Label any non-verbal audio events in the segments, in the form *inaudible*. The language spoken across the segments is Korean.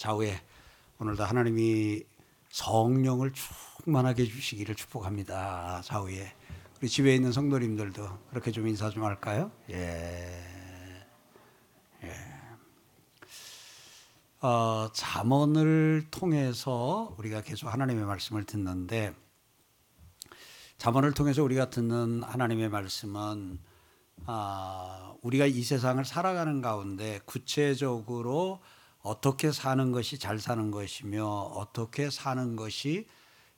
좌우에 오늘도 하나님이 성령을 충만하게 주시기를 축복합니다. 좌우에 우리 집에 있는 성도님들도 그렇게 좀 인사 좀 할까요? 예. 예. 어, 잠언을 통해서 우리가 계속 하나님의 말씀을 듣는데 잠언을 통해서 우리가 듣는 하나님의 말씀은 아, 우리가 이 세상을 살아가는 가운데 구체적으로 어떻게 사는 것이 잘 사는 것이며 어떻게 사는 것이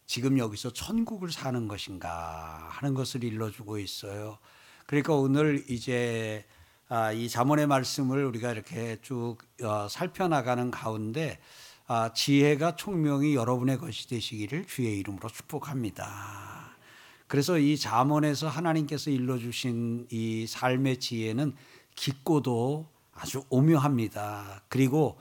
지금 여기서 천국을 사는 것인가 하는 것을 일러주고 있어요. 그러니까 오늘 이제 아, 이 잠언의 말씀을 우리가 이렇게 쭉 어, 살펴나가는 가운데 아, 지혜가 총명이 여러분의 것이 되시기를 주의 이름으로 축복합니다. 그래서 이 잠언에서 하나님께서 일러주신 이 삶의 지혜는 깊고도 아주 오묘합니다. 그리고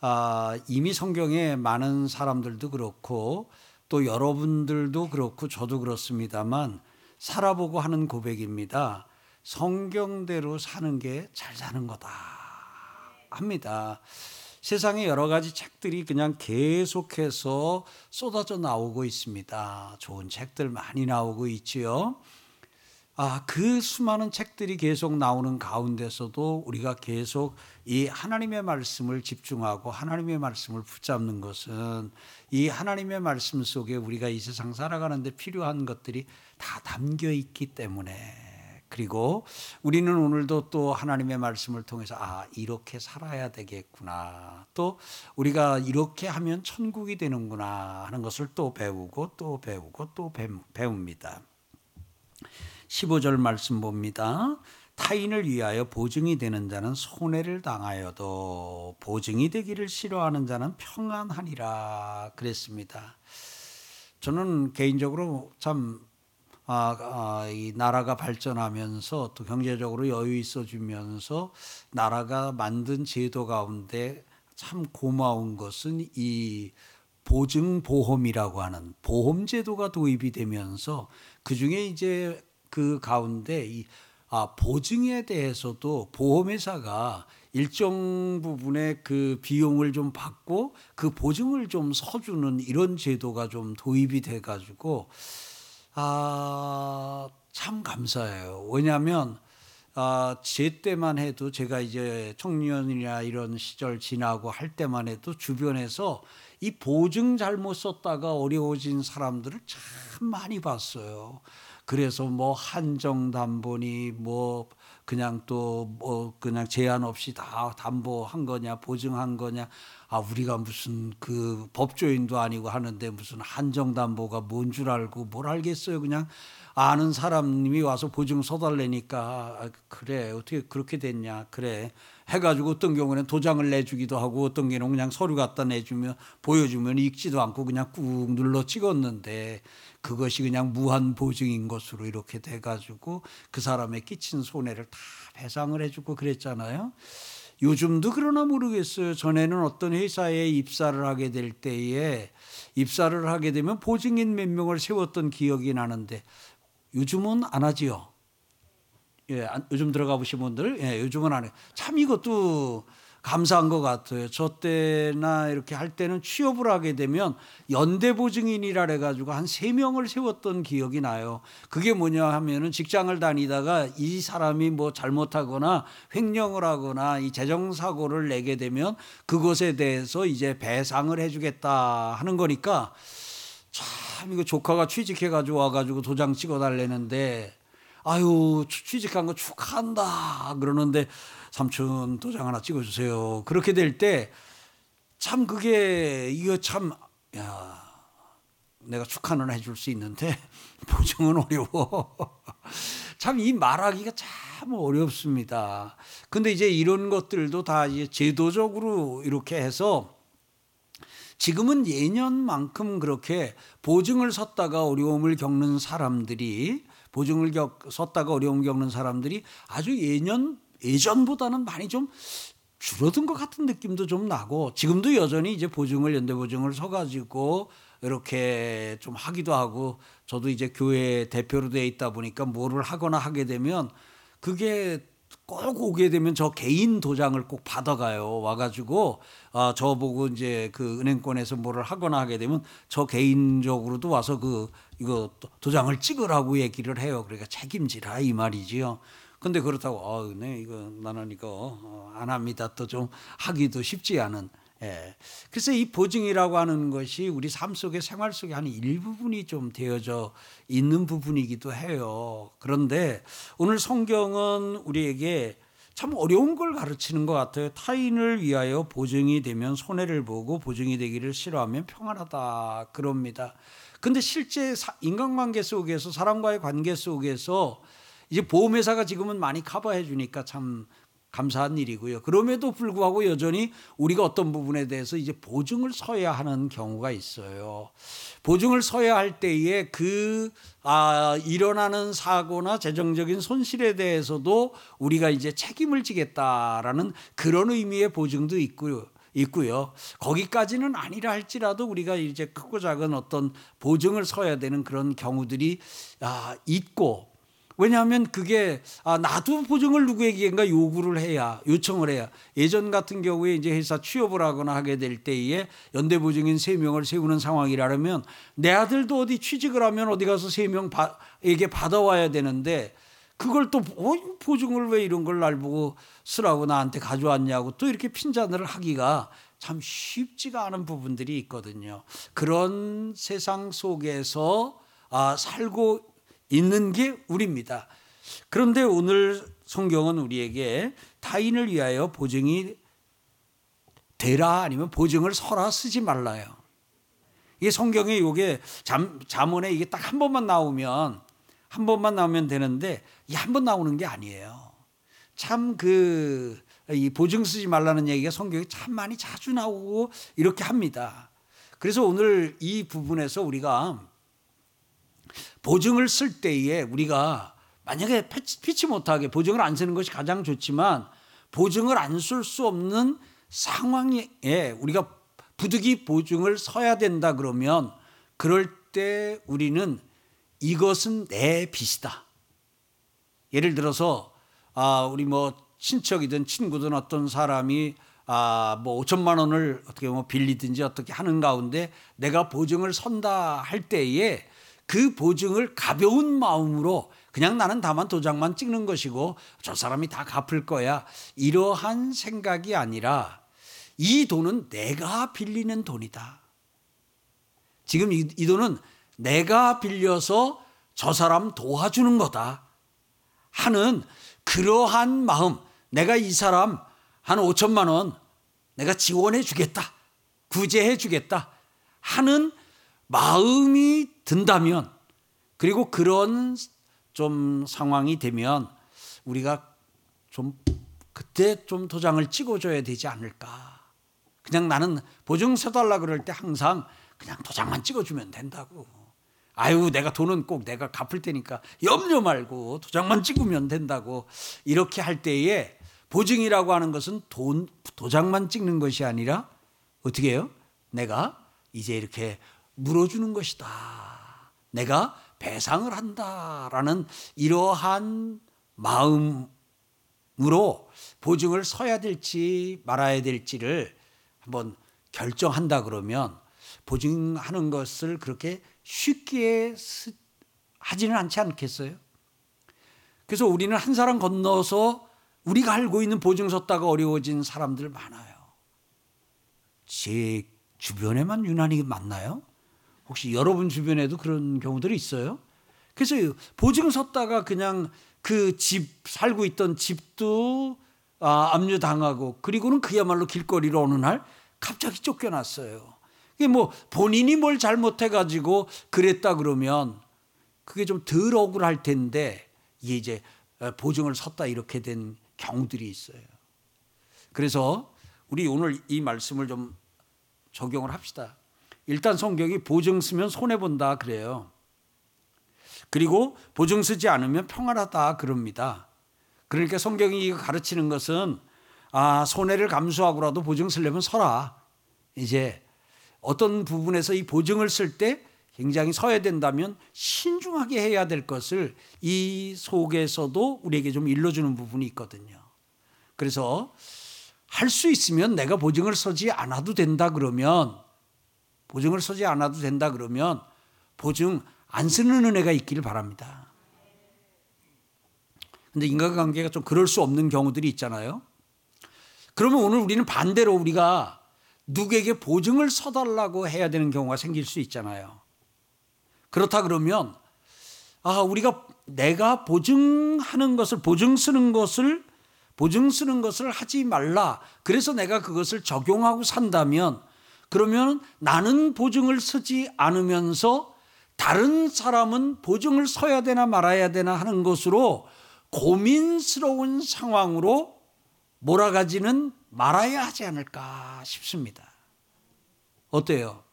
아, 이미 성경에 많은 사람들도 그렇고 또 여러분들도 그렇고 저도 그렇습니다만 살아보고 하는 고백입니다. 성경대로 사는 게 잘 사는 거다 합니다. 세상에 여러 가지 책들이 그냥 계속해서 쏟아져 나오고 있습니다. 좋은 책들 많이 나오고 있지요. 아, 그 수많은 책들이 계속 나오는 가운데서도 우리가 계속 이 하나님의 말씀을 집중하고 하나님의 말씀을 붙잡는 것은 이 하나님의 말씀 속에 우리가 이 세상 살아가는데 필요한 것들이 다 담겨 있기 때문에 그리고 우리는 오늘도 또 하나님의 말씀을 통해서 아, 이렇게 살아야 되겠구나. 또 우리가 이렇게 하면 천국이 되는구나 하는 것을 또 배우고 또 배우고 또 배웁니다. 15절 말씀 봅니다. 타인을 위하여 보증이 되는 자는 손해를 당하여도 보증이 되기를 싫어하는 자는 평안하니라 그랬습니다. 저는 개인적으로 참 아, 아, 이 나라가 발전하면서 또 경제적으로 여유 있어지면서 나라가 만든 제도 가운데 참 고마운 것은 이 보증보험이라고 하는 보험제도가 도입이 되면서 그 중에 이제 그 가운데 이 아, 보증에 대해서도 보험회사가 일정 부분의 그 비용을 좀 받고 그 보증을 좀 서주는 이런 제도가 좀 도입이 돼가지고 아, 참 감사해요. 왜냐하면 아, 제 때만 해도 제가 이제 청년이나 이런 시절 지나고 할 때만 해도 주변에서 이 보증 잘못 썼다가 어려워진 사람들을 참 많이 봤어요. 그래서 뭐 한정 담보니 뭐 그냥 또 뭐 그냥 제한 없이 다 담보한 거냐 보증한 거냐. 아 우리가 무슨 그 법조인도 아니고 하는데 무슨 한정 담보가 뭔 줄 알고 뭘 알겠어요 그냥. 아는 사람이 와서 보증 서달래니까. 아, 그래 어떻게 그렇게 됐냐. 그래 해가지고 어떤 경우는 도장을 내주기도 하고 어떤 경우는 그냥 서류 갖다 내주면 보여주면 읽지도 않고 그냥 꾹 눌러 찍었는데 그것이 그냥 무한 보증인 것으로 이렇게 돼가지고 그 사람의 끼친 손해를 다 배상을 해주고 그랬잖아요. 요즘도 그러나 모르겠어요. 전에는 어떤 회사에 입사를 하게 될 때에 입사를 하게 되면 보증인 몇 명을 세웠던 기억이 나는데 요즘은 안 하지요. 예, 요즘 들어가 보신 분들, 예, 요즘은 안 해요. 참 이것도 감사한 것 같아요. 저 때나 이렇게 할 때는 취업을 하게 되면 연대보증인이라 해가지고 한 세 명을 세웠던 기억이 나요. 그게 뭐냐 하면은 직장을 다니다가 이 사람이 뭐 잘못하거나 횡령을 하거나 이 재정사고를 내게 되면 그것에 대해서 이제 배상을 해주겠다 하는 거니까 참 이거 조카가 취직해가지고 와가지고 도장 찍어달래는데 아유 취직한 거 축하한다 그러는데 삼촌 도장 하나 찍어주세요. 그렇게 될 때 참 그게 이거 참 야, 내가 축하는 해줄 수 있는데 *laughs* 보증은 어려워. *laughs* 참 이 말하기가 참 어렵습니다. 근데 이제 이런 것들도 다 이제 제도적으로 이렇게 해서 지금은 예년만큼 그렇게 보증을 섰다가 어려움을 겪는 사람들이 보증을 겪, 섰다가 어려움 겪는 사람들이 아주 예년 예전보다는 많이 좀 줄어든 것 같은 느낌도 좀 나고 지금도 여전히 이제 보증을 연대 보증을 서가지고 이렇게 좀 하기도 하고 저도 이제 교회 대표로 돼 있다 보니까 뭐를 하거나 하게 되면 그게 꼭 오게 되면 저 개인 도장을 꼭 받아가요. 와가지고 아, 저 보고 이제 그 은행권에서 뭐를 하거나 하게 되면 저 개인적으로도 와서 그 이거 도장을 찍으라고 얘기를 해요. 그러니까 책임지라 이 말이지요. 근데 그렇다고 어, 네 이거 나는 이거 어, 안 합니다. 또 좀 하기도 쉽지 않은 예. 그래서 이 보증이라고 하는 것이 우리 삶 속에 생활 속에 한 일부분이 좀 되어져 있는 부분이기도 해요. 그런데 오늘 성경은 우리에게 참 어려운 걸 가르치는 것 같아요. 타인을 위하여 보증이 되면 손해를 보고 보증이 되기를 싫어하면 평안하다 그럽니다. 근데 실제 인간관계 속에서 사람과의 관계 속에서 이제 보험회사가 지금은 많이 커버해 주니까 참 감사한 일이고요. 그럼에도 불구하고 여전히 우리가 어떤 부분에 대해서 이제 보증을 서야 하는 경우가 있어요. 보증을 서야 할 때에 그, 아, 일어나는 사고나 재정적인 손실에 대해서도 우리가 이제 책임을 지겠다라는 그런 의미의 보증도 있고요. 있고요. 거기까지는 아니라 할지라도 우리가 이제 크고 작은 어떤 보증을 서야 되는 그런 경우들이 아, 있고 왜냐하면 그게 아, 나도 보증을 누구에게인가 요구를 해야 요청을 해야 예전 같은 경우에 이제 회사 취업을 하거나 하게 될 때에 연대 보증인 세 명을 세우는 상황이라면 내 아들도 어디 취직을 하면 어디 가서 세 명에게 받아와야 되는데 그걸 또 어, 보증을 왜 이런 걸 날 보고 쓰라고 나한테 가져왔냐고 또 이렇게 핀잔을 하기가 참 쉽지가 않은 부분들이 있거든요. 그런 세상 속에서 아, 살고 있는 게 우리입니다. 그런데 오늘 성경은 우리에게 타인을 위하여 보증이 되라 아니면 보증을 서라 쓰지 말라요. 이게 성경에 이게 잠, 잠언에 이게 딱 한 번만 나오면 한 번만 나오면 되는데 이 한 번 나오는 게 아니에요. 참 그 이 보증 쓰지 말라는 얘기가 성경에 참 많이 자주 나오고 이렇게 합니다. 그래서 오늘 이 부분에서 우리가 보증을 쓸 때에 우리가 만약에 피치 못하게 보증을 안 쓰는 것이 가장 좋지만 보증을 안 쓸 수 없는 상황에 우리가 부득이 보증을 서야 된다 그러면 그럴 때 우리는 이것은 내 빚이다. 예를 들어서 아 우리 뭐 친척이든 친구든 어떤 사람이 아뭐 5천만 원을 어떻게 뭐 빌리든지 어떻게 하는 가운데 내가 보증을 선다 할 때에 그 보증을 가벼운 마음으로 그냥 나는 다만 도장만 찍는 것이고 저 사람이 다 갚을 거야. 이러한 생각이 아니라 이 돈은 내가 빌리는 돈이다. 지금 이, 이 돈은 내가 빌려서 저 사람 도와주는 거다. 하는 그러한 마음, 내가 이 사람 한 5천만 원 내가 지원해 주겠다. 구제해 주겠다. 하는 마음이 든다면 그리고 그런 좀 상황이 되면 우리가 좀 그때 좀 도장을 찍어줘야 되지 않을까. 그냥 나는 보증 서달라 그럴 때 항상 그냥 도장만 찍어주면 된다고. 아유, 내가 돈은 꼭 내가 갚을 테니까 염려 말고 도장만 찍으면 된다고. 이렇게 할 때에 보증이라고 하는 것은 돈, 도장만 찍는 것이 아니라 어떻게 해요? 내가 이제 이렇게 물어주는 것이다. 내가 배상을 한다라는 이러한 마음으로 보증을 서야 될지 말아야 될지를 한번 결정한다 그러면 보증하는 것을 그렇게 쉽게 하지는 않지 않겠어요? 그래서 우리는 한 사람 건너서 우리가 알고 있는 보증 섰다가 어려워진 사람들 많아요. 제 주변에만 유난히 많나요? 혹시 여러분 주변에도 그런 경우들이 있어요? 그래서 보증 섰다가 그냥 그 집 살고 있던 집도 아, 압류당하고 그리고는 그야말로 길거리로 어느 날 갑자기 쫓겨났어요. 그게 뭐 본인이 뭘 잘못해 가지고 그랬다 그러면 그게 좀 덜 억울할 텐데 이게 이제 보증을 섰다 이렇게 된 경우들이 있어요. 그래서 우리 오늘 이 말씀을 좀 적용을 합시다. 일단 성경이 보증 쓰면 손해 본다 그래요. 그리고 보증 쓰지 않으면 평안하다 그럽니다. 그러니까 성경이 가르치는 것은 아, 손해를 감수하고라도 보증 쓰려면 서라. 이제 어떤 부분에서 이 보증을 쓸 때 굉장히 서야 된다면 신중하게 해야 될 것을 이 속에서도 우리에게 좀 일러주는 부분이 있거든요. 그래서 할 수 있으면 내가 보증을 서지 않아도 된다 그러면 보증을 서지 않아도 된다 그러면 보증 안 쓰는 은혜가 있기를 바랍니다. 근데 인간관계가 좀 그럴 수 없는 경우들이 있잖아요. 그러면 오늘 우리는 반대로 우리가 누구에게 보증을 서달라고 해야 되는 경우가 생길 수 있잖아요. 그렇다 그러면 아 우리가 내가 보증하는 것을 보증 쓰는 것을 보증 쓰는 것을 하지 말라. 그래서 내가 그것을 적용하고 산다면 그러면 나는 보증을 쓰지 않으면서 다른 사람은 보증을 서야 되나 말아야 되나 하는 것으로 고민스러운 상황으로 몰아가지는 말아야 하지 않을까 싶습니다. 어때요?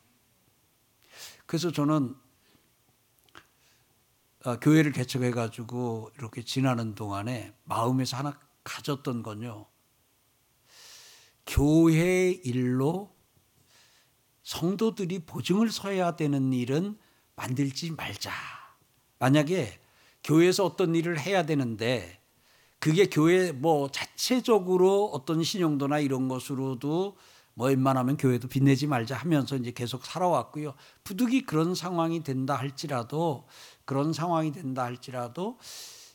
그래서 저는 어, 교회를 개척해 가지고 이렇게 지나는 동안에 마음에서 하나 가졌던 건요. 교회 일로 성도들이 보증을 서야 되는 일은 만들지 말자. 만약에 교회에서 어떤 일을 해야 되는데 그게 교회 뭐 자체적으로 어떤 신용도나 이런 것으로도 뭐 웬만하면 교회도 빛내지 말자 하면서 이제 계속 살아왔고요. 부득이 그런 상황이 된다 할지라도 그런 상황이 된다 할지라도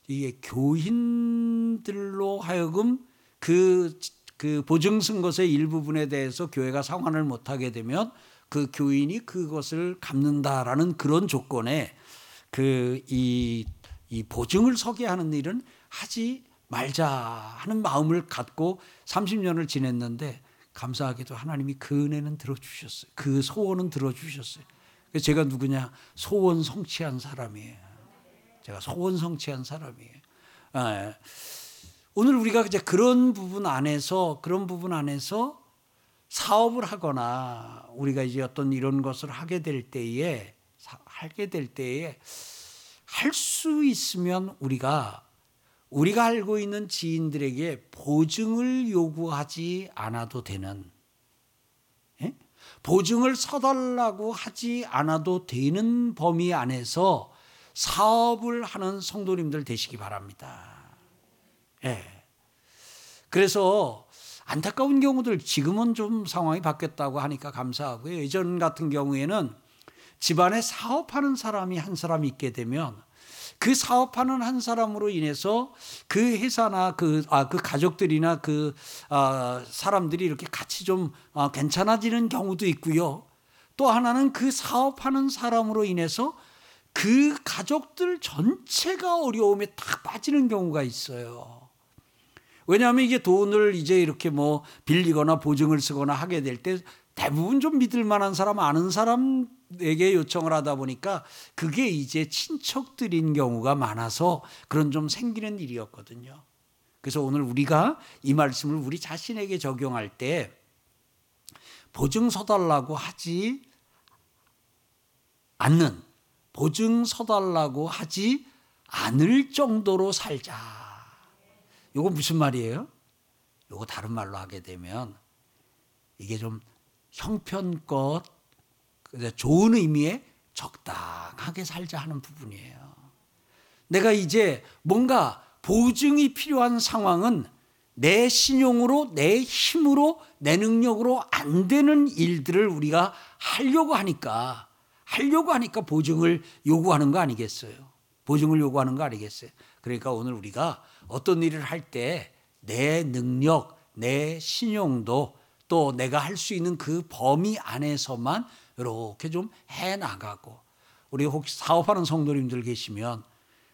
이게 교인들로 하여금 그, 그 보증 쓴 것의 일부분에 대해서 교회가 상환을 못 하게 되면 그 교인이 그것을 갚는다라는 그런 조건에 그이 이 보증을 서게 하는 일은 하지 말자 하는 마음을 갖고 30년을 지냈는데 감사하게도 하나님이 그 은혜는 들어주셨어요. 그 소원은 들어주셨어요. 제가 누구냐? 소원 성취한 사람이에요. 제가 소원 성취한 사람이에요. 네. 오늘 우리가 이제 그런 부분 안에서 그런 부분 안에서 사업을 하거나 우리가 이제 어떤 이런 것을 하게 될 때에 하게 될 때에 할 수 있으면 우리가 우리가 알고 있는 지인들에게 보증을 요구하지 않아도 되는 예? 보증을 서달라고 하지 않아도 되는 범위 안에서 사업을 하는 성도님들 되시기 바랍니다. 예. 그래서 안타까운 경우들 지금은 좀 상황이 바뀌었다고 하니까 감사하고요. 예전 같은 경우에는 집안에 사업하는 사람이 한 사람 있게 되면 그 사업하는 한 사람으로 인해서 그 회사나 그, 아, 그 가족들이나 그, 아, 사람들이 이렇게 같이 좀 아, 괜찮아지는 경우도 있고요. 또 하나는 그 사업하는 사람으로 인해서 그 가족들 전체가 어려움에 딱 빠지는 경우가 있어요. 왜냐하면 이게 돈을 이제 이렇게 뭐 빌리거나 보증을 쓰거나 하게 될 때 대부분 좀 믿을 만한 사람, 아는 사람에게 요청을 하다 보니까 그게 이제 친척들인 경우가 많아서 그런 좀 생기는 일이었거든요. 그래서 오늘 우리가 이 말씀을 우리 자신에게 적용할 때 보증 서달라고 하지 않는 보증 서달라고 하지 않을 정도로 살자. 이거 무슨 말이에요? 이거 다른 말로 하게 되면 이게 좀 형편껏 좋은 의미의 적당하게 살자 하는 부분이에요. 내가 이제 뭔가 보증이 필요한 상황은 내 신용으로, 내 힘으로, 내 능력으로 안 되는 일들을 우리가 하려고 하니까 하려고 하니까 보증을 요구하는 거 아니겠어요? 보증을 요구하는 거 아니겠어요? 그러니까 오늘 우리가 어떤 일을 할 때 내 능력, 내 신용도 또 내가 할 수 있는 그 범위 안에서만 이렇게 좀 해 나가고 우리 혹시 사업하는 성도님들 계시면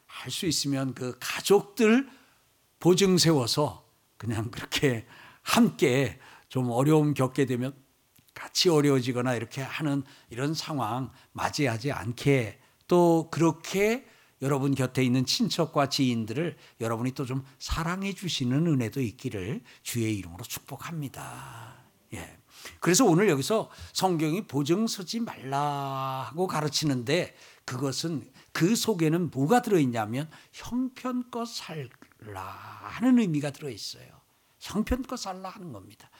할 수 있으면 그 가족들 보증 세워서 그냥 *laughs* 그렇게 함께 좀 어려움 겪게 되면 같이 어려워지거나 이렇게 하는 이런 상황 맞이하지 않게 또 그렇게 여러분 곁에 있는 친척과 지인들을 여러분이 또 좀 사랑해 주시는 은혜도 있기를 주의 이름으로 축복합니다. 예. 그래서 오늘 여기서 성경이 보증 서지 말라고 가르치는데 그것은 그 속에는 뭐가 들어있냐면 형편껏 살라 하는 의미가 들어있어요. 형편껏 살라 하는 겁니다.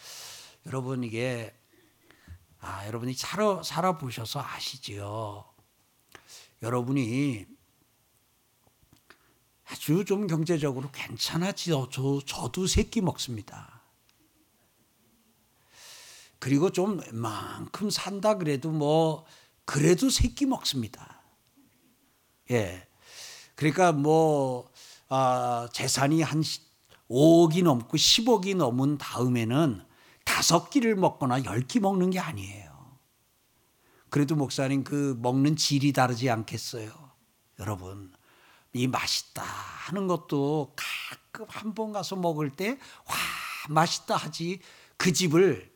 여러분 이게 아, 여러분이 살아, 살아보셔서 아시지요. 여러분이 아주 좀 경제적으로 괜찮아지어 저도 새끼 먹습니다. 그리고 좀 만큼 산다 그래도 뭐 그래도 새끼 먹습니다. 예. 그러니까 뭐 아, 재산이 한 5억이 넘고 10억이 넘은 다음에는 다섯 끼를 먹거나 열 끼 먹는 게 아니에요. 그래도 목사님 그 먹는 질이 다르지 않겠어요. 여러분 이 맛있다 하는 것도 가끔 한 번 가서 먹을 때 와 맛있다 하지 그 집을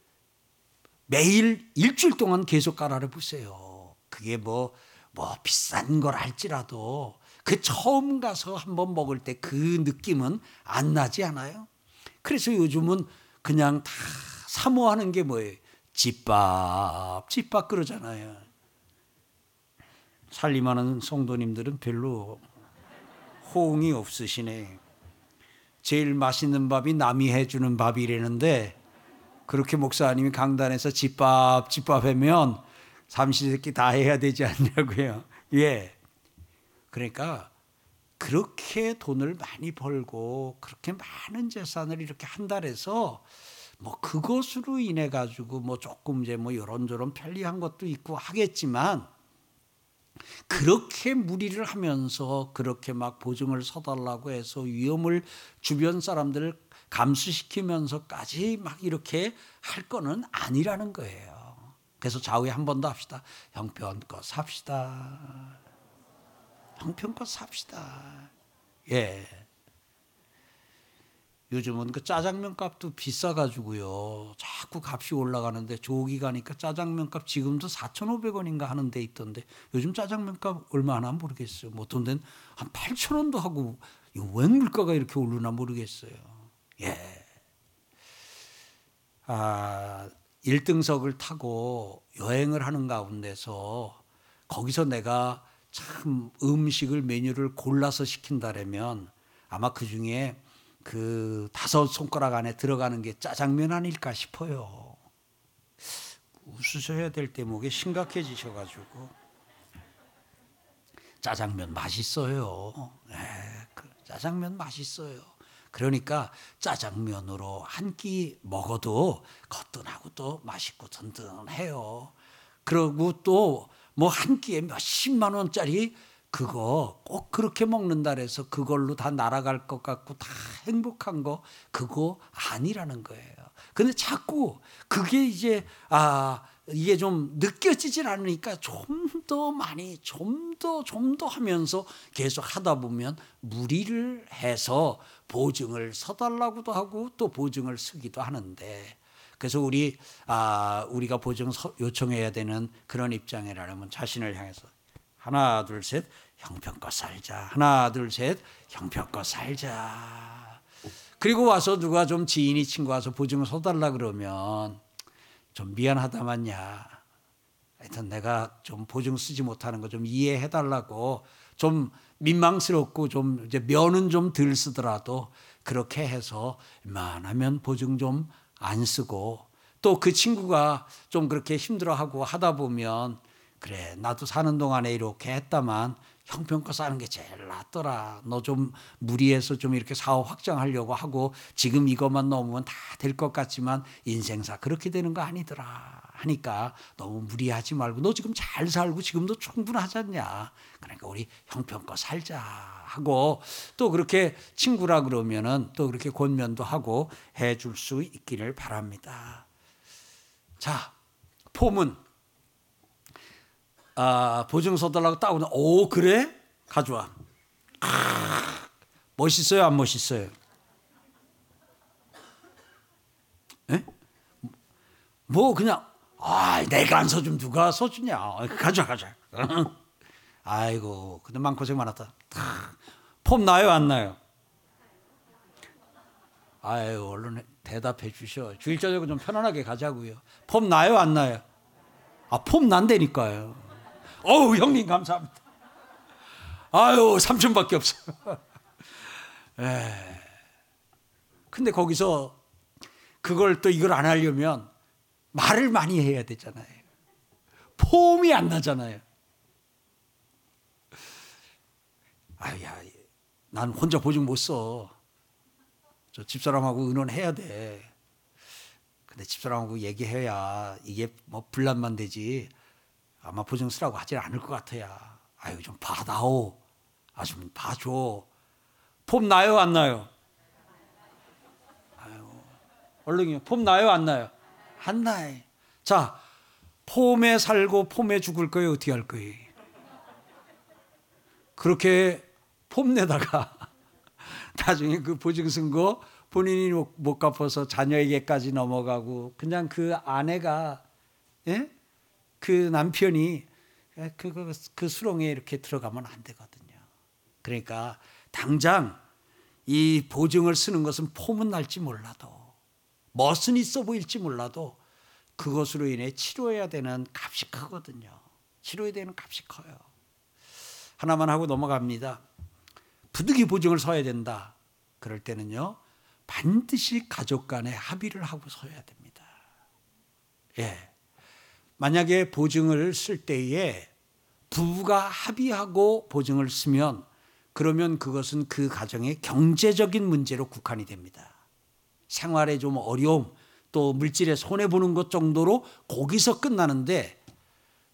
매일 일주일 동안 계속 깔아려 보세요. 그게 뭐뭐 뭐 비싼 걸 할지라도 그 처음 가서 한 번 먹을 때 그 느낌은 안 나지 않아요? 그래서 요즘은 그냥 다 사모하는 게 뭐예요? 집밥, 집밥 그러잖아요. 살림하는 성도님들은 별로 호응이 없으시네. 제일 맛있는 밥이 남이 해주는 밥이라는데 그렇게 목사님이 강단에서 집밥, 집밥 하면 삼시세끼 다 해야 되지 않냐고요. *laughs* 예. 그러니까 그렇게 돈을 많이 벌고 그렇게 많은 재산을 이렇게 한 달에서 뭐 그것으로 인해 가지고 뭐 조금 이제 뭐 이런저런 편리한 것도 있고 하겠지만 그렇게 무리를 하면서 그렇게 막 보증을 서달라고 해서 위험을 주변 사람들을 감수시키면서까지 막 이렇게 할 거는 아니라는 거예요. 그래서 좌우에 한 번 더 합시다. 형편껏 삽시다. 형편껏 삽시다. 예. 요즘은 그 짜장면 값도 비싸가지고요. 자꾸 값이 올라가는데 조기 가니까 짜장면 값 지금도 4,500원인가 하는 데 있던데 요즘 짜장면 값 얼마 나 모르겠어요. 뭐 어떤 데는 한 8,000원도 하고 웬 물가가 이렇게 오르나 모르겠어요. 예. 아, 1등석을 타고 여행을 하는 가운데서 거기서 내가 참 음식을 메뉴를 골라서 시킨다라면 아마 그 중에 그 다섯 손가락 안에 들어가는 게 짜장면 아닐까 싶어요. 웃으셔야 될 대목이 심각해지셔가지고 짜장면 맛있어요. 네, 그 짜장면 맛있어요. 그러니까 짜장면으로 한 끼 먹어도 거뜬하고 또 맛있고 든든해요. 그리고 또 뭐 한 끼에 몇십만 원짜리 그거 꼭 그렇게 먹는다 그래서 그걸로 다 날아갈 것 같고 다 행복한 거 그거 아니라는 거예요. 근데 자꾸 그게 이제 아 이게 좀 느껴지질 않으니까 좀 더 많이 좀 더 좀 더 하면서 계속 하다 보면 무리를 해서 보증을 서달라고도 하고 또 보증을 쓰기도 하는데 그래서 우리 아 우리가 보증 요청해야 되는 그런 입장이라면 자신을 향해서 하나 둘 셋. 형편껏 살자. 하나 둘 셋. 형편껏 살자. 그리고 와서 누가 좀 지인이 친구 와서 보증을 서달라 그러면 좀 미안하다만야. 하여튼 내가 좀 보증 쓰지 못하는 거 좀 이해해 달라고 좀 민망스럽고 좀 이제 면은 좀 덜 쓰더라도 그렇게 해서 웬만하면 보증 좀 안 쓰고 또 그 친구가 좀 그렇게 힘들어하고 하다 보면 그래 나도 사는 동안에 이렇게 했다만 형편껏 사는 게 제일 낫더라. 너 좀 무리해서 좀 이렇게 사업 확장하려고 하고 지금 이것만 넘으면 다 될 것 같지만 인생사 그렇게 되는 거 아니더라. 하니까 너무 무리하지 말고 너 지금 잘 살고 지금도 충분하지 않냐. 그러니까 우리 형편껏 살자 하고 또 그렇게 친구라 그러면은 또 그렇게 권면도 하고 해줄 수 있기를 바랍니다. 자, 폼은 아, 보증서 달라고 따오는 오 그래? 가져와. 아, 멋있어요 안 멋있어요? 에? 뭐 그냥 아 내가 안 서주면 누가 서주냐 가져와 가져와 아이고 근데 마음고생 많았다 폼 나요 안 나요? 아유 얼른 대답해 주셔 주일저녁은 좀 편안하게 가자고요 폼 나요 안 나요? 아폼 난다니까요 어우, 형님 감사합니다. 아유, 삼촌밖에 없어요. 에. *laughs* 근데 거기서 그걸 또 이걸 안 하려면 말을 많이 해야 되잖아요. 폼이 안 나잖아요. 아야, 난 혼자 보증 못 써. 저 집사람하고 의논해야 돼. 근데 집사람하고 얘기해야 이게 뭐 분란만 되지. 아마 보증 쓰라고 하지 않을 것 같아야. 아유 좀 봐다오. 아좀 봐줘. 폼 나요 안 나요? 아유 얼른 폼 나요 안 나요? 안 나요. 자 폼에 살고 폼에 죽을 거예요 어떻게 할 거예요? 그렇게 폼 내다가 *laughs* 나중에 그 보증 쓴거 본인이 못 갚아서 자녀에게까지 넘어가고 그냥 그 아내가 예? 그 남편이 그, 그, 그 수렁에 이렇게 들어가면 안 되거든요. 그러니까 당장 이 보증을 쓰는 것은 폼은 날지 몰라도 멋은 있어 보일지 몰라도 그것으로 인해 치료해야 되는 값이 크거든요. 치료해야 되는 값이 커요. 하나만 하고 넘어갑니다. 부득이 보증을 서야 된다. 그럴 때는요, 반드시 가족 간에 합의를 하고 서야 됩니다. 예. 만약에 보증을 쓸 때에 부부가 합의하고 보증을 쓰면 그러면 그것은 그 가정의 경제적인 문제로 국한이 됩니다. 생활에 좀 어려움, 또 물질에 손해 보는 것 정도로 거기서 끝나는데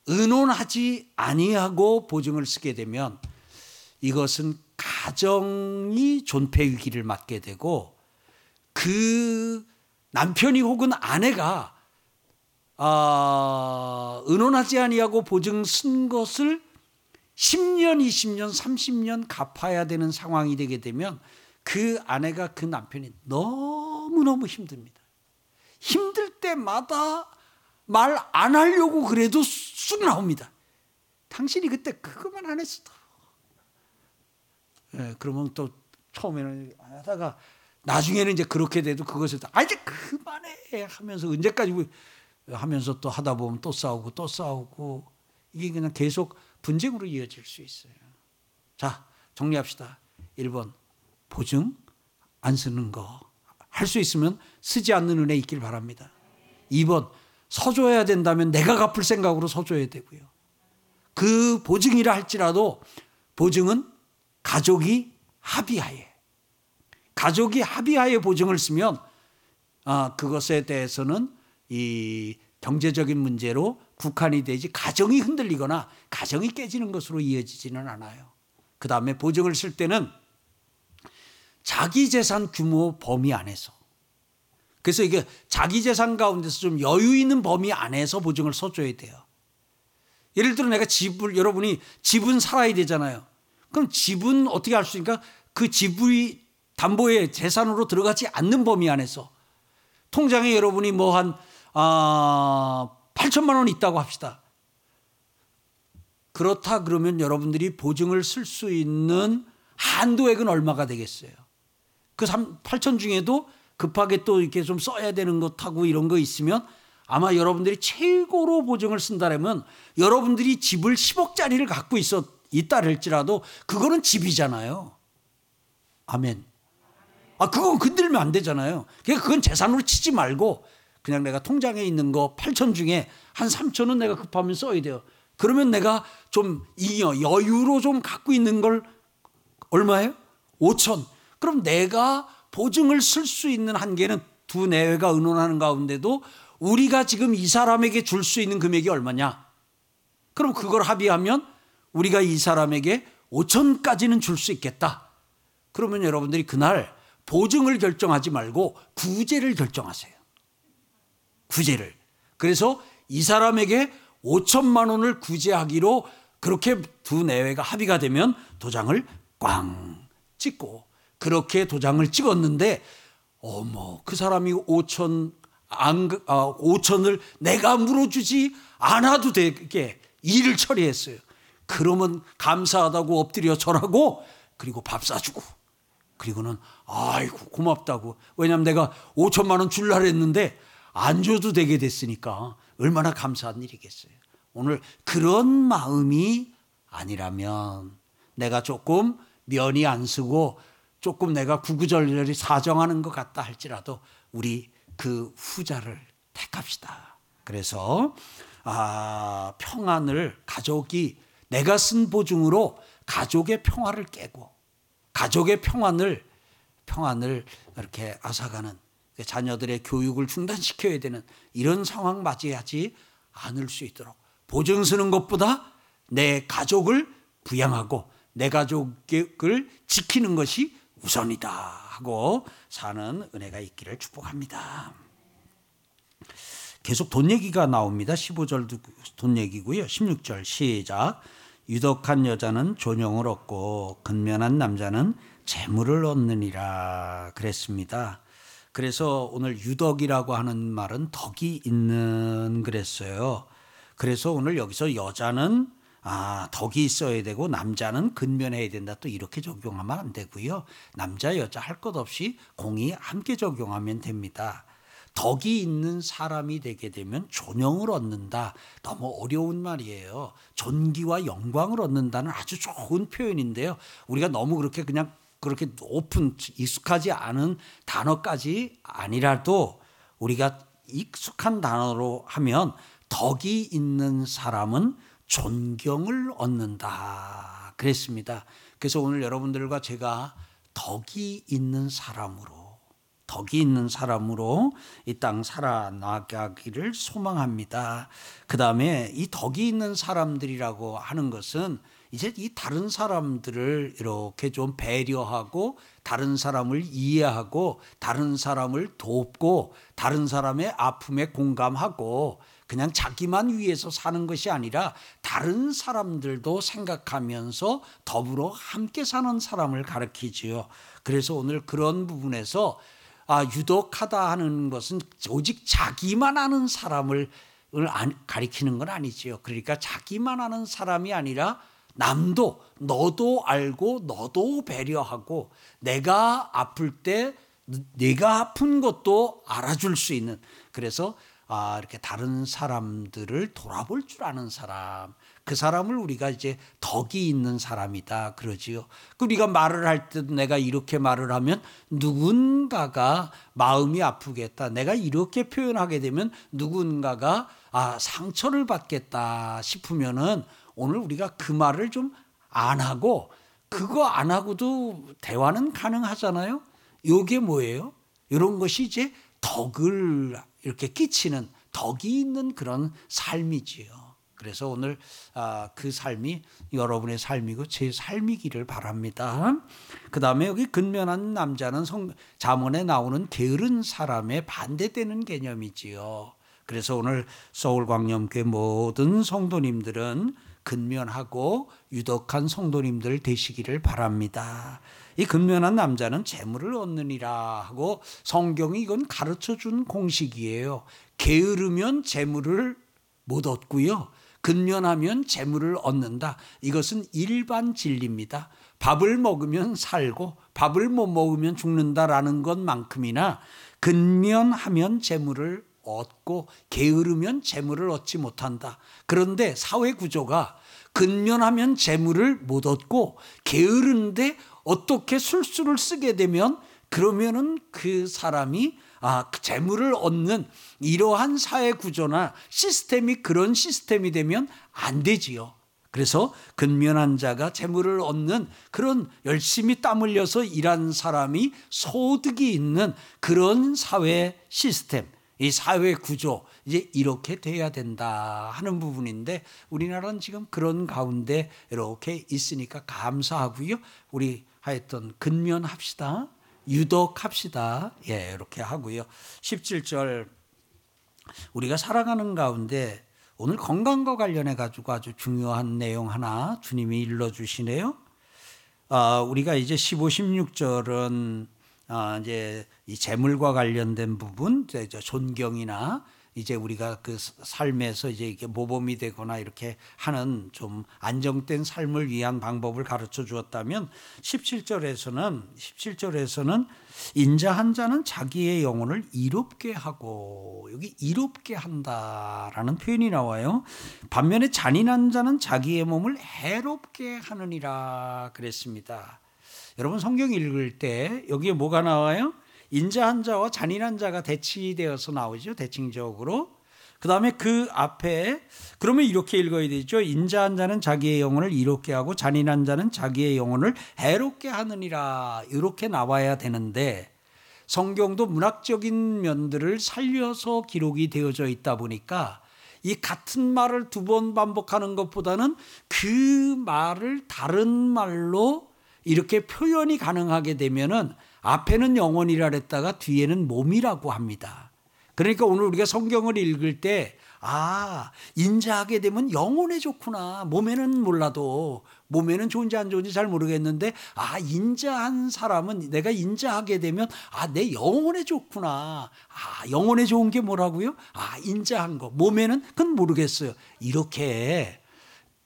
의논하지 아니하고 보증을 쓰게 되면 이것은 가정이 존폐 위기를 맞게 되고 그 남편이 혹은 아내가 아, 의논하지 아니하고 보증 쓴 것을 10년, 20년, 30년 갚아야 되는 상황이 되게 되면 그 아내가 그 남편이 너무너무 힘듭니다. 힘들 때마다 말 안 하려고 그래도 쑥 나옵니다. 당신이 그때 그것만 안 했어도. 예, 그러면 또 처음에는 하다가 나중에는 이제 그렇게 돼도 그것을 아 이제 그만해 하면서 언제까지 하면서 또 하다 보면 또 싸우고 또 싸우고 이게 그냥 계속 분쟁으로 이어질 수 있어요. 자, 정리합시다. 1번 보증 안 쓰는 거. 할 수 있으면 쓰지 않는 은혜 있길 바랍니다. 2번 서줘야 된다면 내가 갚을 생각으로 서줘야 되고요. 그 보증이라 할지라도 보증은 가족이 합의하에 가족이 합의하에 보증을 쓰면 아, 그것에 대해서는 이 경제적인 문제로 국한이 되지 가정이 흔들리거나 가정이 깨지는 것으로 이어지지는 않아요. 그 다음에 보증을 쓸 때는 자기 재산 규모 범위 안에서 그래서 이게 자기 재산 가운데서 좀 여유 있는 범위 안에서 보증을 써줘야 돼요. 예를 들어 내가 집을 여러분이 집은 살아야 되잖아요. 그럼 집은 어떻게 할 수 있습니까? 그 집이 담보의 재산으로 들어가지 않는 범위 안에서 통장에 여러분이 뭐 한 아, 8천만 원 있다고 합시다. 그렇다 그러면 여러분들이 보증을 쓸 수 있는 한도액은 얼마가 되겠어요? 그 8천 중에도 급하게 또 이렇게 좀 써야 되는 것하고 이런 거 있으면 아마 여러분들이 최고로 보증을 쓴다면 여러분들이 집을 10억짜리를 갖고 있어 있다 할지라도 그거는 집이잖아요. 아멘. 아, 그건 건들면 안 되잖아요. 그러니까 그건 재산으로 치지 말고 그냥 내가 통장에 있는 거 8천 중에 한 3천은 내가 급하면 써야 돼요. 그러면 내가 좀 여유로 좀 갖고 있는 걸 얼마예요? 5천. 그럼 내가 보증을 쓸 수 있는 한계는 두 내외가 의논하는 가운데도 우리가 지금 이 사람에게 줄 수 있는 금액이 얼마냐? 그럼 그걸 합의하면 우리가 이 사람에게 5천까지는 줄 수 있겠다. 그러면 여러분들이 그날 보증을 결정하지 말고 구제를 결정하세요. 구제를. 그래서 이 사람에게 5천만 원을 구제하기로 그렇게 두 내외가 합의가 되면 도장을 꽝 찍고 그렇게 도장을 찍었는데 어머 그 사람이 5천 안, 아, 5천을 내가 물어주지 않아도 되게 일을 처리했어요. 그러면 감사하다고 엎드려 절하고 그리고 밥 사주고 그리고는 아이고 고맙다고 왜냐하면 내가 5천만 원 줄라 했는데 안 줘도 되게 됐으니까 얼마나 감사한 일이겠어요. 오늘 그런 마음이 아니라면 내가 조금 면이 안 쓰고 조금 내가 구구절절히 사정하는 것 같다 할지라도 우리 그 후자를 택합시다. 그래서 아, 평안을 가족이 내가 쓴 보증으로 가족의 평화를 깨고 가족의 평안을 평안을 이렇게 앗아가는 그 자녀들의 교육을 중단시켜야 되는 이런 상황 맞이하지 않을 수 있도록 보증 서는 것보다 내 가족을 부양하고 내 가족을 지키는 것이 우선이다 하고 사는 은혜가 있기를 축복합니다. 계속 돈 얘기가 나옵니다. 15절도 돈 얘기고요. 16절 시작. 유덕한 여자는 존영을 얻고 근면한 남자는 재물을 얻느니라 그랬습니다. 그래서 오늘 유덕이라고 하는 말은 덕이 있는 그랬어요. 그래서 오늘 여기서 여자는 아, 덕이 있어야 되고 남자는 근면해야 된다. 또 이렇게 적용하면 안 되고요. 남자 여자 할 것 없이 공이 함께 적용하면 됩니다. 덕이 있는 사람이 되게 되면 존영을 얻는다. 너무 어려운 말이에요. 존귀와 영광을 얻는다는 아주 좋은 표현인데요. 우리가 너무 그렇게 그냥 그렇게 오픈 익숙하지 않은 단어까지 아니라도 우리가 익숙한 단어로 하면 덕이 있는 사람은 존경을 얻는다. 그랬습니다. 그래서 오늘 여러분들과 제가 덕이 있는 사람으로 덕이 있는 사람으로 이 땅 살아나가기를 소망합니다. 그 다음에 이 덕이 있는 사람들이라고 하는 것은 이제 이 다른 사람들을 이렇게 좀 배려하고 다른 사람을 이해하고 다른 사람을 돕고 다른 사람의 아픔에 공감하고 그냥 자기만 위해서 사는 것이 아니라 다른 사람들도 생각하면서 더불어 함께 사는 사람을 가르치지요. 그래서 오늘 그런 부분에서 아, 유독하다 하는 것은 오직 자기만 아는 사람을 가리키는 건 아니지요. 그러니까 자기만 아는 사람이 아니라 남도 너도 알고 너도 배려하고 내가 아플 때 내가 아픈 것도 알아줄 수 있는 그래서 아, 이렇게 다른 사람들을 돌아볼 줄 아는 사람, 그 사람을 우리가 이제 덕이 있는 사람이다 그러지요. 그 우리가 말을 할때 내가 이렇게 말을 하면 누군가가 마음이 아프겠다. 내가 이렇게 표현하게 되면 누군가가 아, 상처를 받겠다 싶으면은 오늘 우리가 그 말을 좀 안 하고 그거 안 하고도 대화는 가능하잖아요. 요게 뭐예요? 이런 것이 이제 덕을 이렇게 끼치는 덕이 있는 그런 삶이지요. 그래서 오늘 아, 그 삶이 여러분의 삶이고 제 삶이기를 바랍니다. 그 다음에 여기 근면한 남자는 성, 자문에 나오는 게으른 사람에 반대되는 개념이지요. 그래서 오늘 서울광염교회 모든 성도님들은 근면하고 유덕한 성도님들 되시기를 바랍니다. 이 근면한 남자는 재물을 얻느니라 하고 성경이 이건 가르쳐 준 공식이에요. 게으르면 재물을 못 얻고요. 근면하면 재물을 얻는다. 이것은 일반 진리입니다. 밥을 먹으면 살고 밥을 못 먹으면 죽는다라는 것만큼이나 근면하면 재물을 얻고 게으르면 재물을 얻지 못한다. 그런데 사회 구조가 근면하면 재물을 못 얻고 게으른데 어떻게 술수를 쓰게 되면 그러면은 그 사람이 아, 그 재물을 얻는 이러한 사회 구조나 시스템이 그런 시스템이 되면 안 되지요. 그래서 근면한 자가 재물을 얻는 그런 열심히 땀 흘려서 일한 사람이 소득이 있는 그런 사회 시스템, 이 사회 구조 이제 이렇게 돼야 된다 하는 부분인데 우리나라는 지금 그런 가운데 이렇게 있으니까 감사하고요. 우리 하여튼 근면합시다. 유독합시다. 예, 이렇게 하고요. 17절 우리가 살아가는 가운데 오늘 건강과 관련해 가지고 아주 중요한 내용 하나 주님이 일러 주시네요. 아, 우리가 이제 15, 16절은 아, 이제 이 재물과 관련된 부분, 이제 존경이나 이제 우리가 그 삶에서 이제 이게 모범이 되거나 이렇게 하는 좀 안정된 삶을 위한 방법을 가르쳐 주었다면 17절에서는 17절에서는 인자한 자는 자기의 영혼을 이롭게 하고 여기 이롭게 한다라는 표현이 나와요. 반면에 잔인한 자는 자기의 몸을 해롭게 하느니라 그랬습니다. 여러분 성경 읽을 때 여기에 뭐가 나와요? 인자한 자와 잔인한 자가 대치되어서 나오죠. 대칭적으로. 그 다음에 그 앞에 그러면 이렇게 읽어야 되죠. 인자한 자는 자기의 영혼을 이롭게 하고 잔인한 자는 자기의 영혼을 해롭게 하느니라. 이렇게 나와야 되는데 성경도 문학적인 면들을 살려서 기록이 되어져 있다 보니까 이 같은 말을 두 번 반복하는 것보다는 그 말을 다른 말로 이렇게 표현이 가능하게 되면은 앞에는 영혼이라 그랬다가 뒤에는 몸이라고 합니다. 그러니까 오늘 우리가 성경을 읽을 때 아, 인자하게 되면 영혼에 좋구나. 몸에는 몰라도 몸에는 좋은지 안 좋은지 잘 모르겠는데 아, 인자한 사람은 내가 인자하게 되면 아, 내 영혼에 좋구나. 아, 영혼에 좋은 게 뭐라고요? 아, 인자한 거. 몸에는 그건 모르겠어요. 이렇게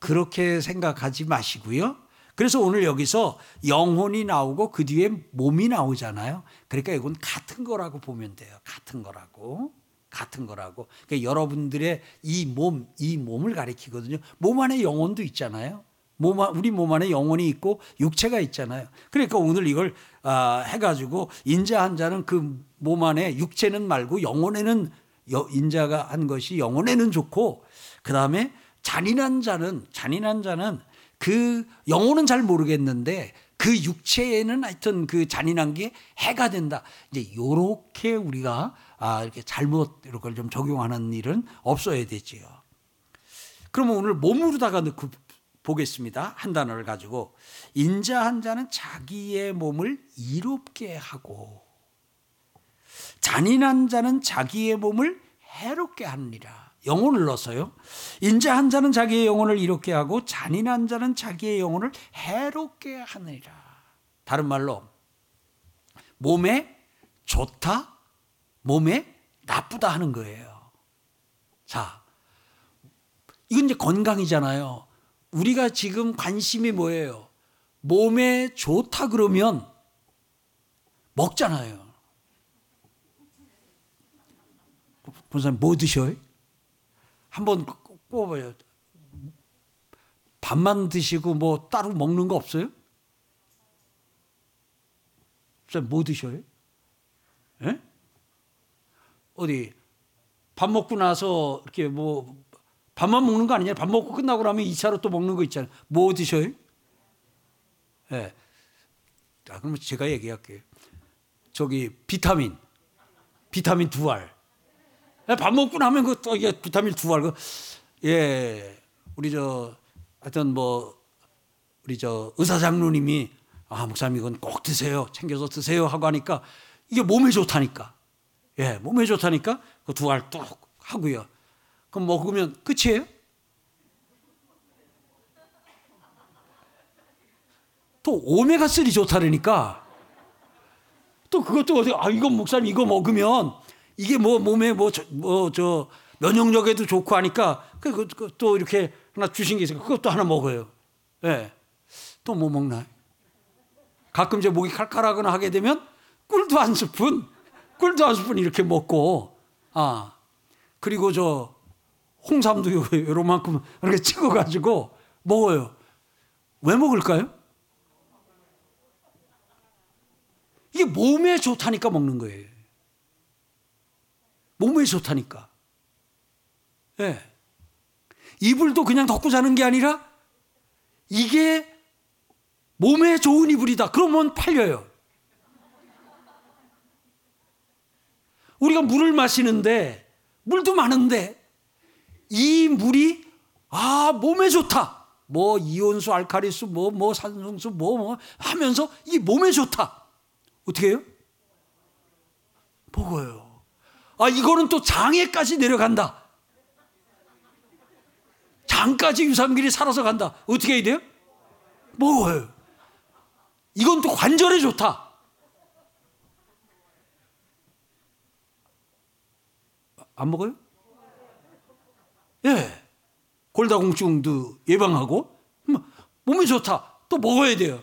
그렇게 생각하지 마시고요. 그래서 오늘 여기서 영혼이 나오고 그 뒤에 몸이 나오잖아요. 그러니까 이건 같은 거라고 보면 돼요. 같은 거라고. 같은 거라고. 그러니까 여러분들의 이 몸, 이 몸을 가리키거든요. 몸 안에 영혼도 있잖아요. 몸, 우리 몸 안에 영혼이 있고 육체가 있잖아요. 그러니까 오늘 이걸 아, 해가지고 인자 한 자는 그 몸 안에 육체는 말고 영혼에는 인자가 한 것이 영혼에는 좋고 그 다음에 잔인한 자는 잔인한 자는 그 영혼은 잘 모르겠는데 그 육체에는 하여튼 그 잔인한 게 해가 된다. 이제 요렇게 우리가 아, 이렇게 잘못 이걸 좀 적용하는 일은 없어야 되지요. 그러면 오늘 몸으로다가 넣고 보겠습니다. 한 단어를 가지고 인자한 자는 자기의 몸을 이롭게 하고 잔인한 자는 자기의 몸을 해롭게 하느니라. 영혼을 넣어서요. 인자한 자는 자기의 영혼을 이롭게 하고 잔인한 자는 자기의 영혼을 해롭게 하느니라. 다른 말로 몸에 좋다 몸에 나쁘다 하는 거예요. 자, 이건 이제 건강이잖아요. 우리가 지금 관심이 뭐예요? 몸에 좋다 그러면 먹잖아요. 본사님 뭐 드셔요? 한번 꼽아요. 밥만 드시고 뭐 따로 먹는 거 없어요? 뭐 드셔요? 예? 어디 밥 먹고 나서 이렇게 뭐 밥만 먹는 거 아니냐? 밥 먹고 끝나고 나면 2차로 또 먹는 거 있잖아요. 뭐 드셔요? 예. 네. 자, 그러면 제가 얘기할게요. 저기 비타민, 비타민 두 알. 예, 밥 먹고 나면 그 또 이게 비타민 두 알. 그, 예, 우리 저 하여튼 뭐 우리 저 의사 장로님이 아 목사님 이건 꼭 드세요, 챙겨서 드세요 하고 하니까 이게 몸에 좋다니까. 예, 몸에 좋다니까 그 두 알 뚝 하고요. 그럼 먹으면 끝이에요? 또 오메가 3 좋다라니까 또 그것도 어디 아 이거 목사님 이거 먹으면 이게 뭐 몸에 뭐 뭐저 면역력에도 좋고 하니까 그, 그, 또 이렇게 하나 주신 게 있으니까 그것도 하나 먹어요. 예. 또뭐 먹나? 가끔 제 목이 칼칼하거나 하게 되면 꿀도 한 스푼 꿀도 한 스푼 이렇게 먹고, 아, 그리고 저 홍삼도 요만큼 이렇게 찍어가지고 먹어요. 왜 먹을까요? 이게 몸에 좋다니까 먹는 거예요. 몸에 좋다니까. 예. 네. 이불도 그냥 덮고 자는 게 아니라 이게 몸에 좋은 이불이다. 그러면 팔려요. 우리가 물을 마시는데 물도 많은데 이 물이 아 몸에 좋다. 뭐 이온수, 알카리수, 뭐뭐 뭐 산성수, 뭐뭐 뭐 하면서 이 몸에 좋다. 어떻게 해요? 먹어요. 아 이거는 또 장에까지 내려간다. 장까지 유산균이 살아서 간다. 어떻게 해야 돼요? 먹어요. 이건 또 관절에 좋다. 안 먹어요? 예. 골다공증도 예방하고 뭐, 몸에 좋다. 또 먹어야 돼요.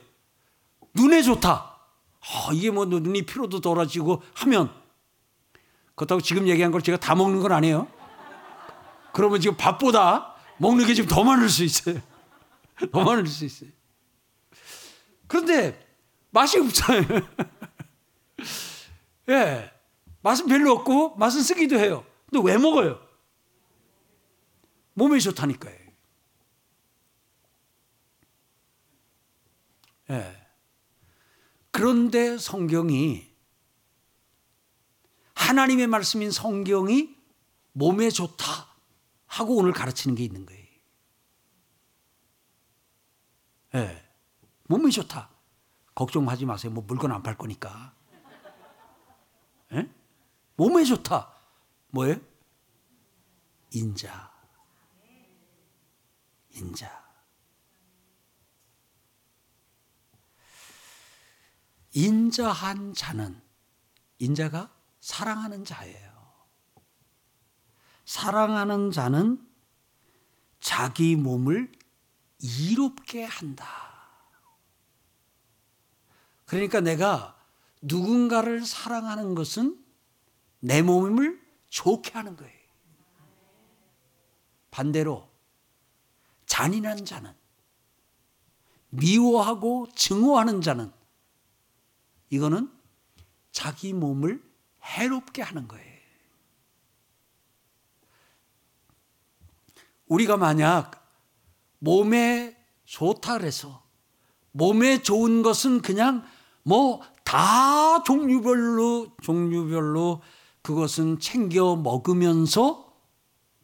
눈에 좋다. 아, 이게 뭐 눈이 피로도 덜어지고 하면 그렇다고 지금 얘기한 걸 제가 다 먹는 건 아니에요. 그러면 지금 밥보다 먹는 게 지금 더 많을 수 있어요. *laughs* 더 많을 수 있어요. 그런데 맛이 없잖아요. *laughs* 예. 맛은 별로 없고 맛은 쓰기도 해요. 근데 왜 먹어요? 몸에 좋다니까요. 예. 그런데 성경이 하나님의 말씀인 성경이 몸에 좋다 하고 오늘 가르치는 게 있는 거예요. 예. 몸이 좋다. 걱정하지 마세요. 뭐 물건 안 팔 거니까. 예? 몸에 좋다. 뭐예요? 인자. 인자. 인자한 자는 인자가 사랑하는 자예요. 사랑하는 자는 자기 몸을 이롭게 한다. 그러니까 내가 누군가를 사랑하는 것은 내 몸을 좋게 하는 거예요. 반대로 잔인한 자는 미워하고 증오하는 자는 이거는 자기 몸을 해롭게 하는 거예요. 우리가 만약 몸에 좋다 그래서 몸에 좋은 것은 그냥 뭐 다 종류별로 종류별로 그것은 챙겨 먹으면서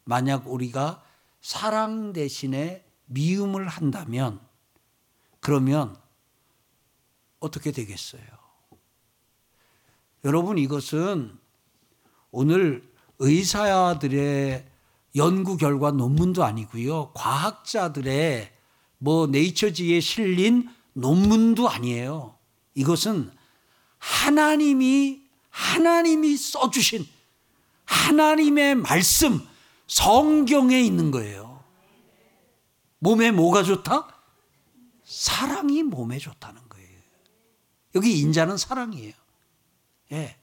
만약 우리가 사랑 대신에 미움을 한다면 그러면 어떻게 되겠어요? 여러분 이것은 오늘 의사들의 연구 결과 논문도 아니고요. 과학자들의 뭐 네이처지에 실린 논문도 아니에요. 이것은 하나님이 하나님이 써 주신 하나님의 말씀 성경에 있는 거예요. 몸에 뭐가 좋다? 사랑이 몸에 좋다는 거예요. 여기 인자는 사랑이에요. 예.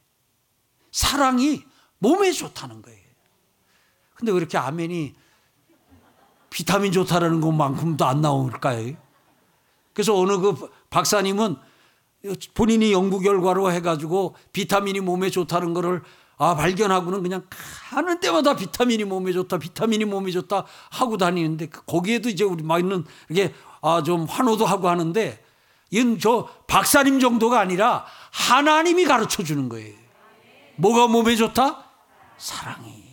사랑이 몸에 좋다는 거예요. 근데 왜 이렇게 아멘이 비타민 좋다라는 것만큼도 안 나올까요? 그래서 어느 그 박사님은 본인이 연구 결과로 해가지고 비타민이 몸에 좋다는 거를 아, 발견하고는 그냥 가는 데마다 비타민이 몸에 좋다, 비타민이 몸에 좋다 하고 다니는데 거기에도 이제 우리 막는 이게 아, 좀 환호도 하고 하는데 이건 저 박사님 정도가 아니라 하나님이 가르쳐 주는 거예요. 뭐가 몸에 좋다? 사랑이.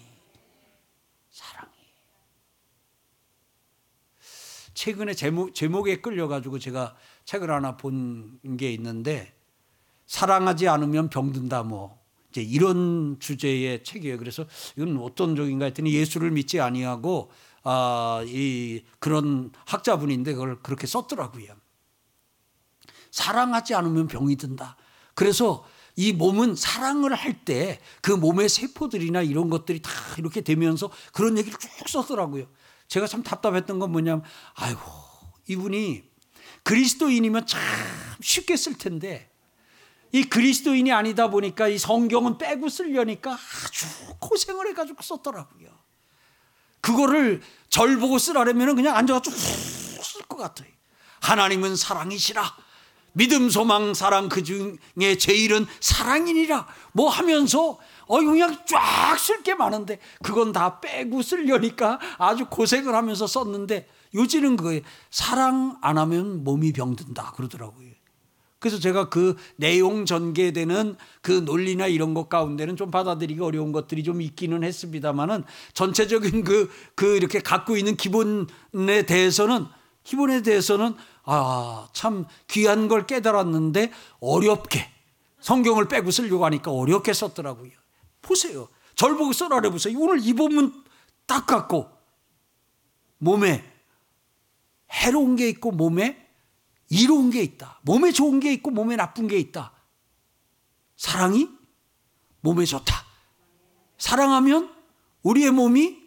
사랑이. 최근에 제목, 제목에 끌려가지고 제가 책을 하나 본 게 있는데 사랑하지 않으면 병든다 뭐 이제 이런 주제의 책이에요. 그래서 이건 어떤 적인가 했더니 예수를 믿지 아니하고 아, 이 그런 학자분인데 그걸 그렇게 썼더라고요. 사랑하지 않으면 병이 든다. 그래서 이 몸은 사랑을 할 때 그 몸의 세포들이나 이런 것들이 다 이렇게 되면서 그런 얘기를 쭉 썼더라고요. 제가 참 답답했던 건 뭐냐면, 아이고, 이분이 그리스도인이면 참 쉽게 쓸 텐데, 이 그리스도인이 아니다 보니까 이 성경은 빼고 쓰려니까 아주 고생을 해가지고 썼더라고요. 그거를 절 보고 쓰라면 그냥 앉아가지고 쓸 것 같아요. 하나님은 사랑이시라. 믿음, 소망, 사랑 그 중에 제일은 사랑이니라. 뭐 하면서 어 그냥 쫙쓸 게 많은데 그건 다 빼고 쓰려니까 아주 고생을 하면서 썼는데 요지는 그거예요. 사랑 안 하면 몸이 병든다 그러더라고요. 그래서 제가 그 내용 전개되는 그 논리나 이런 것 가운데는 좀 받아들이기 어려운 것들이 좀 있기는 했습니다만은 전체적인 그, 그 이렇게 갖고 있는 기본에 대해서는 기본에 대해서는 아, 참 귀한 걸 깨달았는데 어렵게 성경을 빼고 쓰려고 하니까 어렵게 썼더라고요. 보세요. 절 보고 써라래 보세요. 오늘 이 본문 딱 갖고 몸에 해로운 게 있고 몸에 이로운 게 있다. 몸에 좋은 게 있고 몸에 나쁜 게 있다. 사랑이 몸에 좋다. 사랑하면 우리의 몸이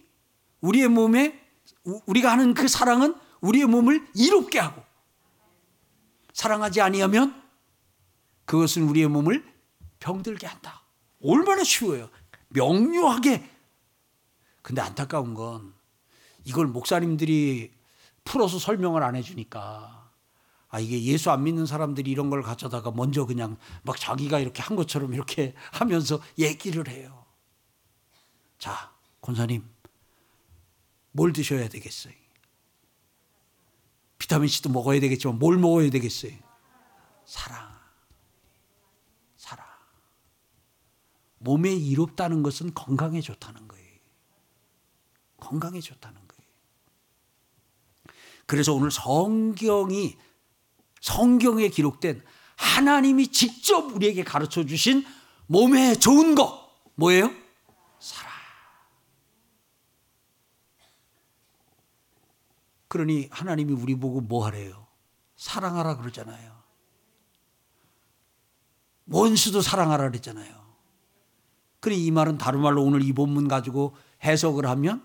우리의 몸에 우리가 하는 그 사랑은 우리의 몸을 이롭게 하고 사랑하지 아니하면 그것은 우리의 몸을 병들게 한다. 얼마나 쉬워요. 명료하게. 근데 안타까운 건 이걸 목사님들이 풀어서 설명을 안 해주니까 아 이게 예수 안 믿는 사람들이 이런 걸 가져다가 먼저 그냥 막 자기가 이렇게 한 것처럼 이렇게 *laughs* 하면서 얘기를 해요. 자, 권사님. 뭘 드셔야 되겠어요? 비타민 C도 먹어야 되겠지만 뭘 먹어야 되겠어요? 사랑. 사랑. 몸에 이롭다는 것은 건강에 좋다는 거예요. 건강에 좋다는 거예요. 그래서 오늘 성경이 성경에 기록된 하나님이 직접 우리에게 가르쳐 주신 몸에 좋은 거 뭐예요? 사랑. 그러니 하나님이 우리 보고 뭐 하래요? 사랑하라 그러잖아요. 원수도 사랑하라 그랬잖아요. 그러니 이 말은 다른 말로 오늘 이 본문 가지고 해석을 하면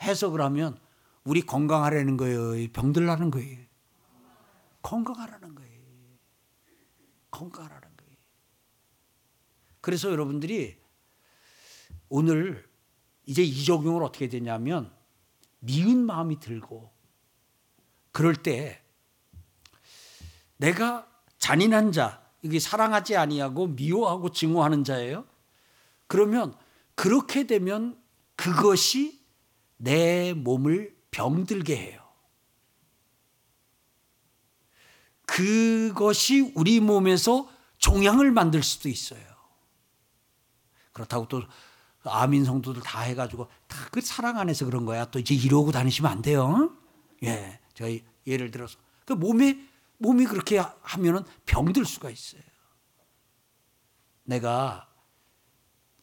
해석을 하면 우리 건강하라는 거예요. 병들 나는 거예요. 건강하라는 거예요. 건강하라는 거예요. 그래서 여러분들이 오늘 이제 이 적용을 어떻게 되냐면 미운 마음이 들고 그럴 때 내가 잔인한 자, 이게 사랑하지 아니하고 미워하고 증오하는 자예요. 그러면 그렇게 되면 그것이 내 몸을 병들게 해요. 그것이 우리 몸에서 종양을 만들 수도 있어요. 그렇다고 또 아민 성도들 다 해가지고 다 그 사랑 안에서 그런 거야. 또 이제 이러고 다니시면 안 돼요. 예, 저희 예를 들어서 그 몸에 몸이 그렇게 하면은 병들 수가 있어요. 내가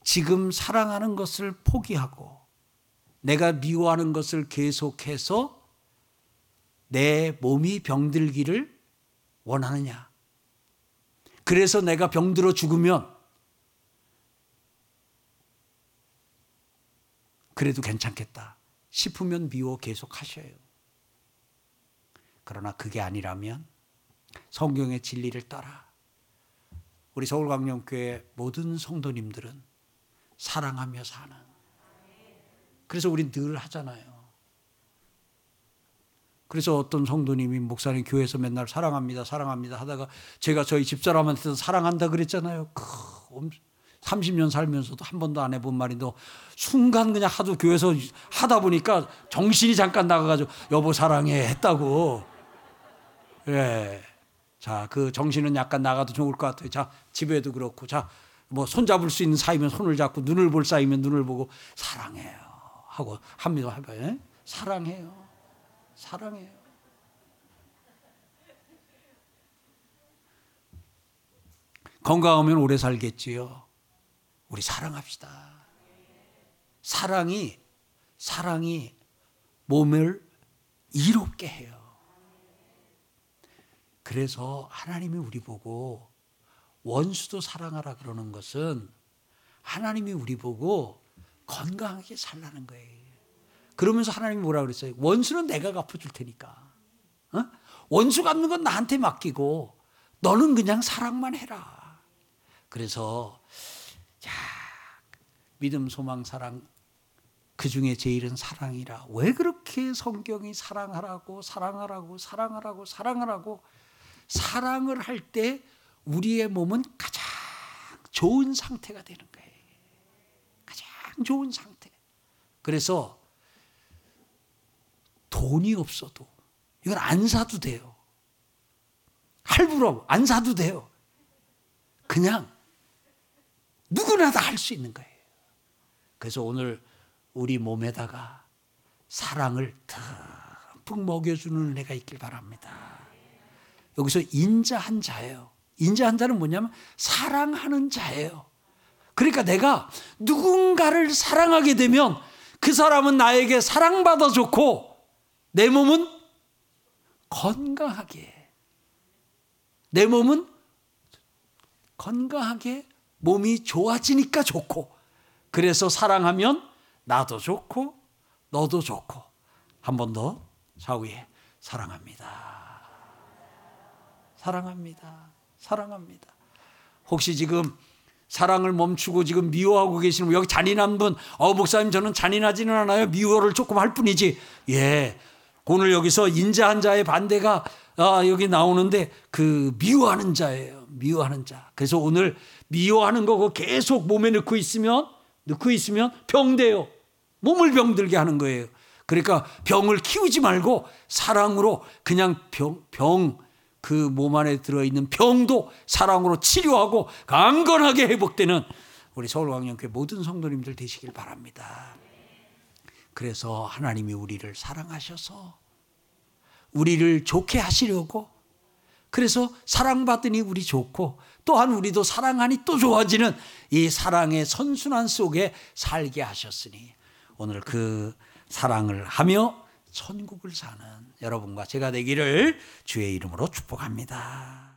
지금 사랑하는 것을 포기하고 내가 미워하는 것을 계속해서 내 몸이 병들기를 원하느냐. 그래서 내가 병들어 죽으면 그래도 괜찮겠다 싶으면 미워 계속 하셔요. 그러나 그게 아니라면 성경의 진리를 따라 우리 서울광명교회 모든 성도님들은 사랑하며 사는 그래서 우리 늘 하잖아요. 그래서 어떤 성도님이 목사님 교회에서 맨날 사랑합니다, 사랑합니다 하다가 제가 저희 집사람한테도 사랑한다 그랬잖아요. 30년 살면서도 한 번도 안 해본 말인데 순간 그냥 하도 교회에서 하다 보니까 정신이 잠깐 나가가지고 여보 사랑해 했다고. 예. 자, 그 정신은 약간 나가도 좋을 것 같아요. 자, 집에도 그렇고. 자, 뭐 손잡을 수 있는 사이면 손을 잡고 눈을 볼 사이면 눈을 보고 사랑해요. 하고 합니다. 해봐요. 예? 사랑해요. 사랑해요. 건강하면 오래 살겠지요. 우리 사랑합시다. 사랑이 사랑이 몸을 이롭게 해요. 그래서 하나님이 우리 보고 원수도 사랑하라 그러는 것은 하나님이 우리 보고 건강하게 살라는 거예요. 그러면서 하나님이 뭐라 그랬어요? 원수는 내가 갚아줄 테니까. 어? 원수 갚는 건 나한테 맡기고 너는 그냥 사랑만 해라. 그래서 야 믿음, 소망, 사랑 그 중에 제일은 사랑이라. 왜 그렇게 성경이 사랑하라고 사랑하라고 사랑하라고 사랑하라고 사랑을 할 때 우리의 몸은 가장 좋은 상태가 되는 거예요. 가장 좋은 상태. 그래서 돈이 없어도 이건 안 사도 돼요. 할부로 안 사도 돼요. 그냥 누구나 다 할 수 있는 거예요. 그래서 오늘 우리 몸에다가 사랑을 듬뿍 먹여주는 은혜가 있길 바랍니다. 여기서 인자한 자예요. 인자한 자는 뭐냐면 사랑하는 자예요. 그러니까 내가 누군가를 사랑하게 되면 그 사람은 나에게 사랑받아 좋고 내 몸은 건강하게. 내 몸은 건강하게 몸이 좋아지니까 좋고. 그래서 사랑하면 나도 좋고 너도 좋고. 한 번더 사위에 사랑합니다. 사랑합니다. 사랑합니다. 혹시 지금 사랑을 멈추고 지금 미워하고 계시는 여기 잔인한 분, 어 목사님 저는 잔인하지는 않아요. 미워를 조금 할 뿐이지. 예, 오늘 여기서 인자한 자의 반대가 아, 여기 나오는데 그 미워하는 자예요. 미워하는 자. 그래서 오늘 미워하는 거 계속 몸에 넣고 있으면 넣고 있으면 병돼요. 몸을 병들게 하는 거예요. 그러니까 병을 키우지 말고 사랑으로 그냥 병, 병, 그 몸 안에 들어있는 병도 사랑으로 치료하고 강건하게 회복되는 우리 서울광역교회 모든 성도님들 되시길 바랍니다. 그래서 하나님이 우리를 사랑하셔서 우리를 좋게 하시려고 그래서 사랑받으니 우리 좋고 또한 우리도 사랑하니 또 좋아지는 이 사랑의 선순환 속에 살게 하셨으니 오늘 그 사랑을 하며 천국을 사는 여러분과 제가 되기를 주의 이름으로 축복합니다.